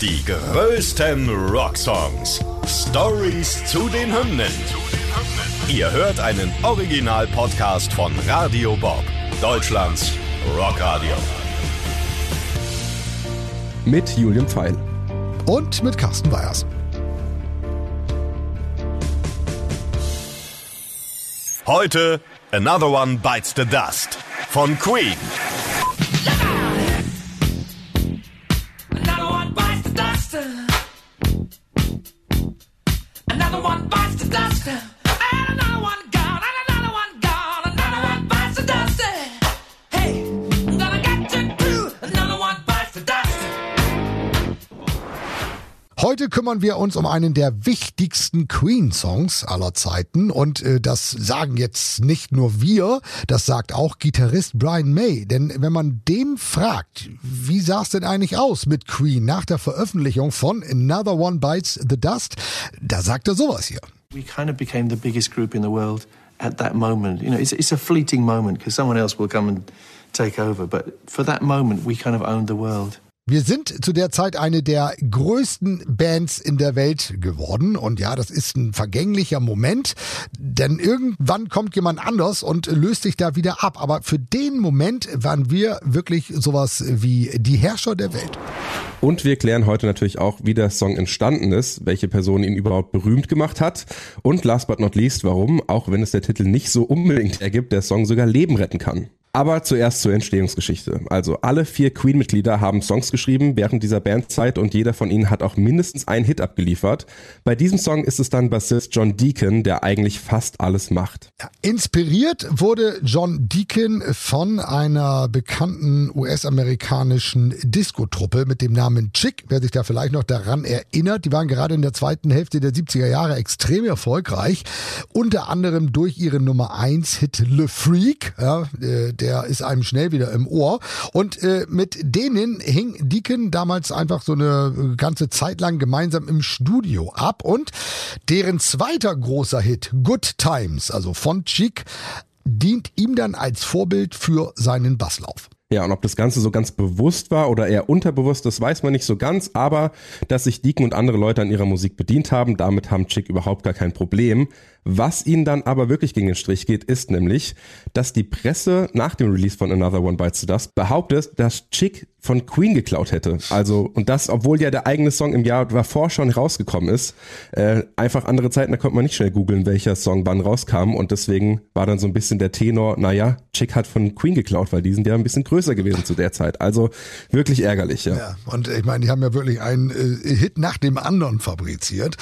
Die größten Rocksongs. Stories zu den Hymnen. Ihr hört einen Original-Podcast von Radio Bob, Deutschlands Rockradio. Mit Julian Pfeil. Und mit Carsten Weyers. Heute Another One Bites the Dust von Queen. Heute kümmern wir uns um einen der wichtigsten Queen-Songs aller Zeiten und äh, das sagen jetzt nicht nur wir, das sagt auch Gitarrist Brian May. Denn wenn man den fragt, wie sah es denn eigentlich aus mit Queen nach der Veröffentlichung von Another One Bites the Dust, da sagt er sowas hier. We kind of became the biggest group in the world at that moment. You know, it's, it's a fleeting moment because someone else will come and take over. But for that moment, we kind of owned the world. Wir sind zu der Zeit eine der größten Bands in der Welt geworden. Und ja, das ist ein vergänglicher Moment, denn irgendwann kommt jemand anders und löst sich da wieder ab. Aber für den Moment waren wir wirklich sowas wie die Herrscher der Welt. Und wir klären heute natürlich auch, wie der Song entstanden ist, welche Person ihn überhaupt berühmt gemacht hat und last but not least, warum, auch wenn es der Titel nicht so unbedingt ergibt, der Song sogar Leben retten kann. Aber zuerst zur Entstehungsgeschichte. Also alle vier Queen-Mitglieder haben Songs geschrieben während dieser Bandzeit und jeder von ihnen hat auch mindestens einen Hit abgeliefert. Bei diesem Song ist es dann Bassist John Deacon, der eigentlich fast alles macht. Inspiriert wurde John Deacon von einer bekannten US-amerikanischen Disco-Truppe mit dem Namen Chick. Wer sich da vielleicht noch daran erinnert, die waren gerade in der zweiten Hälfte der 70er Jahre extrem erfolgreich. Unter anderem durch ihren Nummer 1 Hit Le Freak. Ja, äh, der ist einem schnell wieder im Ohr. Und äh, mit denen hing Deacon damals einfach so eine ganze Zeit lang gemeinsam im Studio ab. Und deren zweiter großer Hit, Good Times, also von Chic, dient ihm dann als Vorbild für seinen Basslauf. Ja, und ob das Ganze so ganz bewusst war oder eher unterbewusst, das weiß man nicht so ganz, aber dass sich Deacon und andere Leute an ihrer Musik bedient haben, damit haben Chick überhaupt gar kein Problem. Was ihnen dann aber wirklich gegen den Strich geht, ist nämlich, dass die Presse nach dem Release von Another One Bites the Dust behauptet, dass Chick von Queen geklaut hätte. Also, und das, obwohl ja der eigene Song im Jahr davor schon rausgekommen ist. Äh, einfach andere Zeiten, da konnte man nicht schnell googeln, welcher Song wann rauskam. Und deswegen war dann so ein bisschen der Tenor, naja, Chick hat von Queen geklaut, weil die sind ja ein bisschen größer gewesen zu der Zeit. Also wirklich ärgerlich, ja. Ja, und ich meine, die haben ja wirklich einen äh, Hit nach dem anderen fabriziert.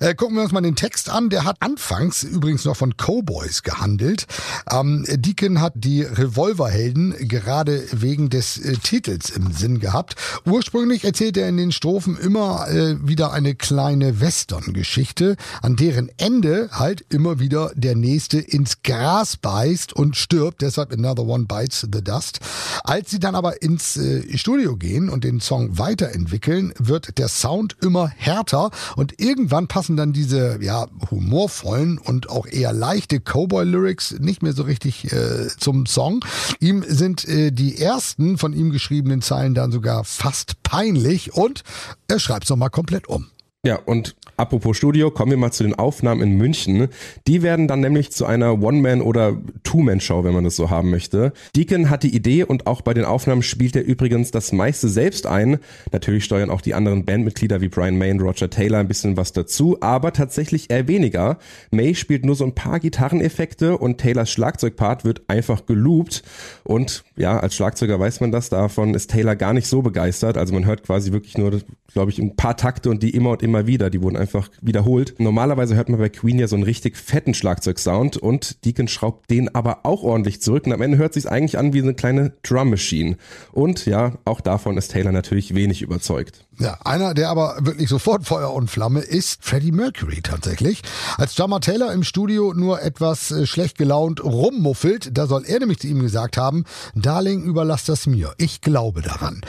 Äh, gucken wir uns mal den Text an. Der hat anfangs übrigens noch von Cowboys gehandelt. Ähm, Deacon hat die Revolverhelden gerade wegen des äh, Titels im Sinn gehabt. Ursprünglich erzählt er in den Strophen immer äh, wieder eine kleine Western-Geschichte, an deren Ende halt immer wieder der Nächste ins Gras beißt und stirbt. Deshalb Another One Bites the Dust. Als sie dann aber ins äh, Studio gehen und den Song weiterentwickeln, wird der Sound immer härter und irgendwann passen dann diese ja humorvollen und auch eher leichte Cowboy-Lyrics nicht mehr so richtig äh, zum Song. Ihm sind äh, die ersten von ihm geschriebenen Zeilen dann sogar fast peinlich und er schreibt es nochmal komplett um. Ja, und apropos Studio, kommen wir mal zu den Aufnahmen in München. Die werden dann nämlich zu einer One-Man- oder Two-Man-Show, wenn man das so haben möchte. Deacon hat die Idee und auch bei den Aufnahmen spielt er übrigens das meiste selbst ein. Natürlich steuern auch die anderen Bandmitglieder wie Brian May und Roger Taylor ein bisschen was dazu, aber tatsächlich eher weniger. May spielt nur so ein paar Gitarreneffekte und Taylors Schlagzeugpart wird einfach geloopt. Und ja, als Schlagzeuger weiß man das, davon ist Taylor gar nicht so begeistert. Also man hört quasi wirklich nur, glaube ich, ein paar Takte und die immer und immer wieder, die wurden einfach wiederholt. Normalerweise hört man bei Queen ja so einen richtig fetten Schlagzeugsound und Deacon schraubt den aber auch ordentlich zurück und am Ende hört sich eigentlich an wie eine kleine Drum Machine. Und ja, auch davon ist Taylor natürlich wenig überzeugt. Ja, einer, der aber wirklich sofort Feuer und Flamme ist Freddie Mercury tatsächlich. Als Drummer Taylor im Studio nur etwas äh, schlecht gelaunt rummuffelt, da soll er nämlich zu ihm gesagt haben, Darling, überlass das mir. Ich glaube daran.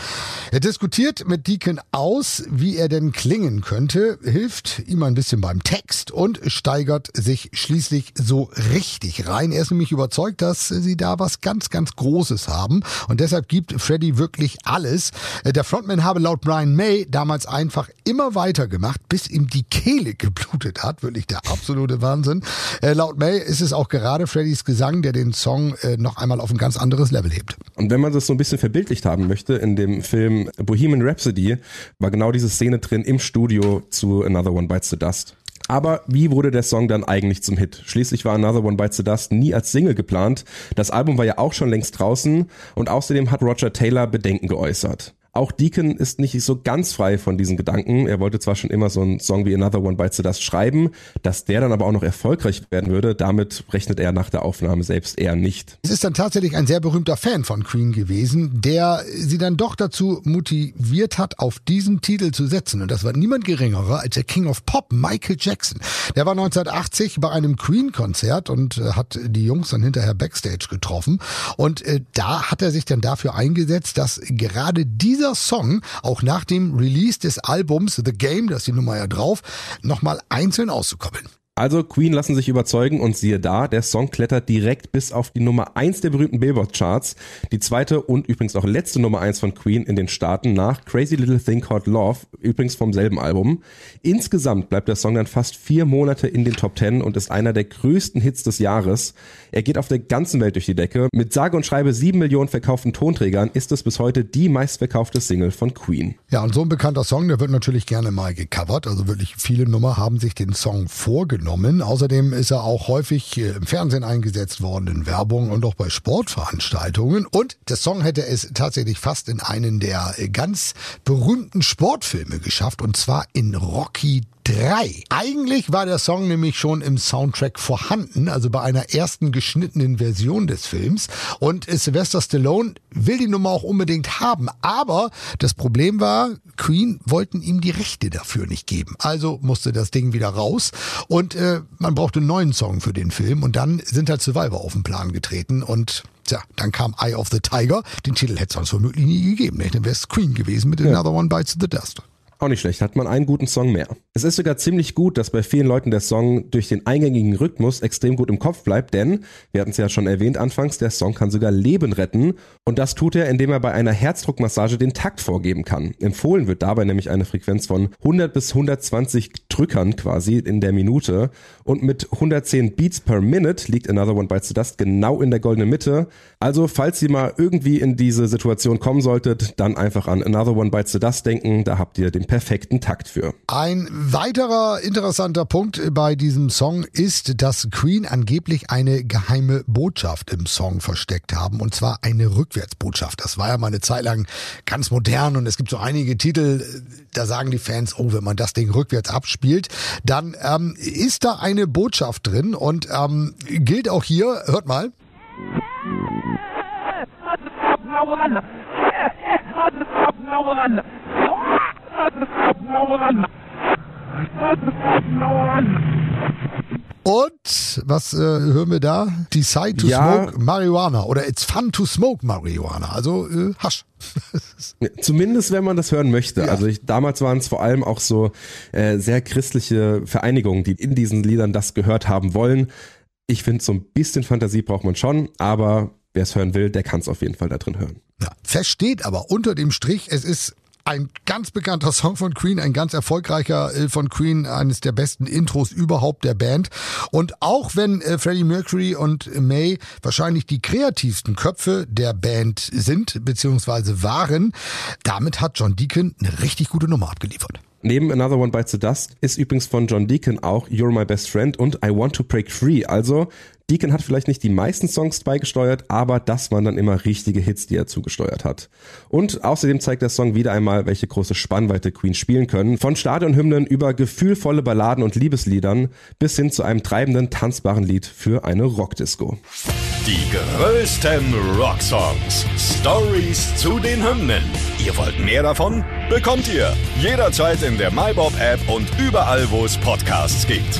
Er diskutiert mit Deacon aus, wie er denn klingen könnte hilft ihm ein bisschen beim Text und steigert sich schließlich so richtig rein. Er ist nämlich überzeugt, dass sie da was ganz, ganz Großes haben und deshalb gibt Freddy wirklich alles. Der Frontman habe laut Brian May damals einfach immer weitergemacht, bis ihm die Kehle geblutet hat. Wirklich der absolute Wahnsinn. Äh, laut May ist es auch gerade Freddys Gesang, der den Song äh, noch einmal auf ein ganz anderes Level hebt. Und wenn man das so ein bisschen verbildlicht haben möchte, in dem Film Bohemian Rhapsody war genau diese Szene drin im Studio zu Another One Bites the Dust. Aber wie wurde der Song dann eigentlich zum Hit? Schließlich war Another One Bites the Dust nie als Single geplant. Das Album war ja auch schon längst draußen und außerdem hat Roger Taylor Bedenken geäußert. Auch Deacon ist nicht so ganz frei von diesen Gedanken. Er wollte zwar schon immer so einen Song wie Another One Bites the Dust schreiben, dass der dann aber auch noch erfolgreich werden würde, damit rechnet er nach der Aufnahme selbst eher nicht. Es ist dann tatsächlich ein sehr berühmter Fan von Queen gewesen, der sie dann doch dazu motiviert hat, auf diesen Titel zu setzen. Und das war niemand geringerer als der King of Pop, Michael Jackson. Der war 1980 bei einem Queen-Konzert und äh, hat die Jungs dann hinterher Backstage getroffen. Und äh, da hat er sich dann dafür eingesetzt, dass gerade dieser Song auch nach dem Release des Albums The Game, da ist die Nummer ja drauf, nochmal einzeln auszukoppeln. Also Queen lassen sich überzeugen und siehe da, der Song klettert direkt bis auf die Nummer eins der berühmten Billboard-Charts. Die zweite und übrigens auch letzte Nummer eins von Queen in den Staaten nach Crazy Little Thing Called Love, übrigens vom selben Album. Insgesamt bleibt der Song dann fast vier Monate in den Top Ten und ist einer der größten Hits des Jahres. Er geht auf der ganzen Welt durch die Decke. Mit sage und schreibe sieben Millionen verkauften Tonträgern ist es bis heute die meistverkaufte Single von Queen. Ja, und so ein bekannter Song, der wird natürlich gerne mal gecovert. Also wirklich viele Nummer haben sich den Song vorgenommen. Außerdem ist er auch häufig äh, im Fernsehen eingesetzt worden, in Werbung und auch bei Sportveranstaltungen. Und der Song hätte es tatsächlich fast in einen der äh, ganz berühmten Sportfilme geschafft, und zwar in Rocky 3. Eigentlich war der Song nämlich schon im Soundtrack vorhanden, also bei einer ersten geschnittenen Version des Films. Und Sylvester Stallone will die Nummer auch unbedingt haben. Aber das Problem war, Queen wollten ihm die Rechte dafür nicht geben. Also musste das Ding wieder raus. Und äh, man brauchte einen neuen Song für den Film. Und dann sind halt Survivor auf den Plan getreten. Und Tja, dann kam Eye of the Tiger. Den Titel hätte es sonst womöglich nie gegeben. Ne? Dann wäre es Queen gewesen mit Another One Bites the Dust. Auch nicht schlecht, hat man einen guten Song mehr. Es ist sogar ziemlich gut, dass bei vielen Leuten der Song durch den eingängigen Rhythmus extrem gut im Kopf bleibt, denn, wir hatten es ja schon erwähnt anfangs, der Song kann sogar Leben retten und das tut er, indem er bei einer Herzdruckmassage den Takt vorgeben kann. Empfohlen wird dabei nämlich eine Frequenz von 100 bis 120 Drückern quasi in der Minute und mit 110 Beats per Minute liegt Another One Bites the Dust genau in der goldenen Mitte. Also, falls ihr mal irgendwie in diese Situation kommen solltet, dann einfach an Another One Bites the Dust denken, da habt ihr den perfekten Takt für. Ein weiterer interessanter Punkt bei diesem Song ist, dass Queen angeblich eine geheime Botschaft im Song versteckt haben, und zwar eine Rückwärtsbotschaft. Das war ja mal eine Zeit lang ganz modern und es gibt so einige Titel, da sagen die Fans, oh, wenn man das Ding rückwärts abspielt, dann ähm, ist da eine Botschaft drin und ähm, gilt auch hier, hört mal. Und was äh, hören wir da? Decide to Ja. smoke Marihuana oder It's fun to smoke Marihuana. Also äh, Hasch. Zumindest wenn man das hören möchte. Ja. Also ich, damals waren es vor allem auch so äh, sehr christliche Vereinigungen, die in diesen Liedern das gehört haben wollen. Ich finde, so ein bisschen Fantasie braucht man schon, aber wer es hören will, der kann es auf jeden Fall da drin hören. Ja, versteht aber unter dem Strich, es ist ein ganz bekannter Song von Queen, ein ganz erfolgreicher äh, von Queen, eines der besten Intros überhaupt der Band. Und auch wenn äh, Freddie Mercury und May wahrscheinlich die kreativsten Köpfe der Band sind, beziehungsweise waren, damit hat John Deacon eine richtig gute Nummer abgeliefert. Neben Another One Bites the Dust ist übrigens von John Deacon auch You're My Best Friend und I Want to Break Free. Also Deacon hat vielleicht nicht die meisten Songs beigesteuert, aber das waren dann immer richtige Hits, die er zugesteuert hat. Und außerdem zeigt der Song wieder einmal, welche große Spannweite Queen spielen können. Von Stadionhymnen über gefühlvolle Balladen und Liebesliedern bis hin zu einem treibenden, tanzbaren Lied für eine Rockdisco. Die größten Rocksongs. Stories zu den Hymnen. Ihr wollt mehr davon? Bekommt ihr jederzeit in der MyBob-App und überall, wo es Podcasts gibt.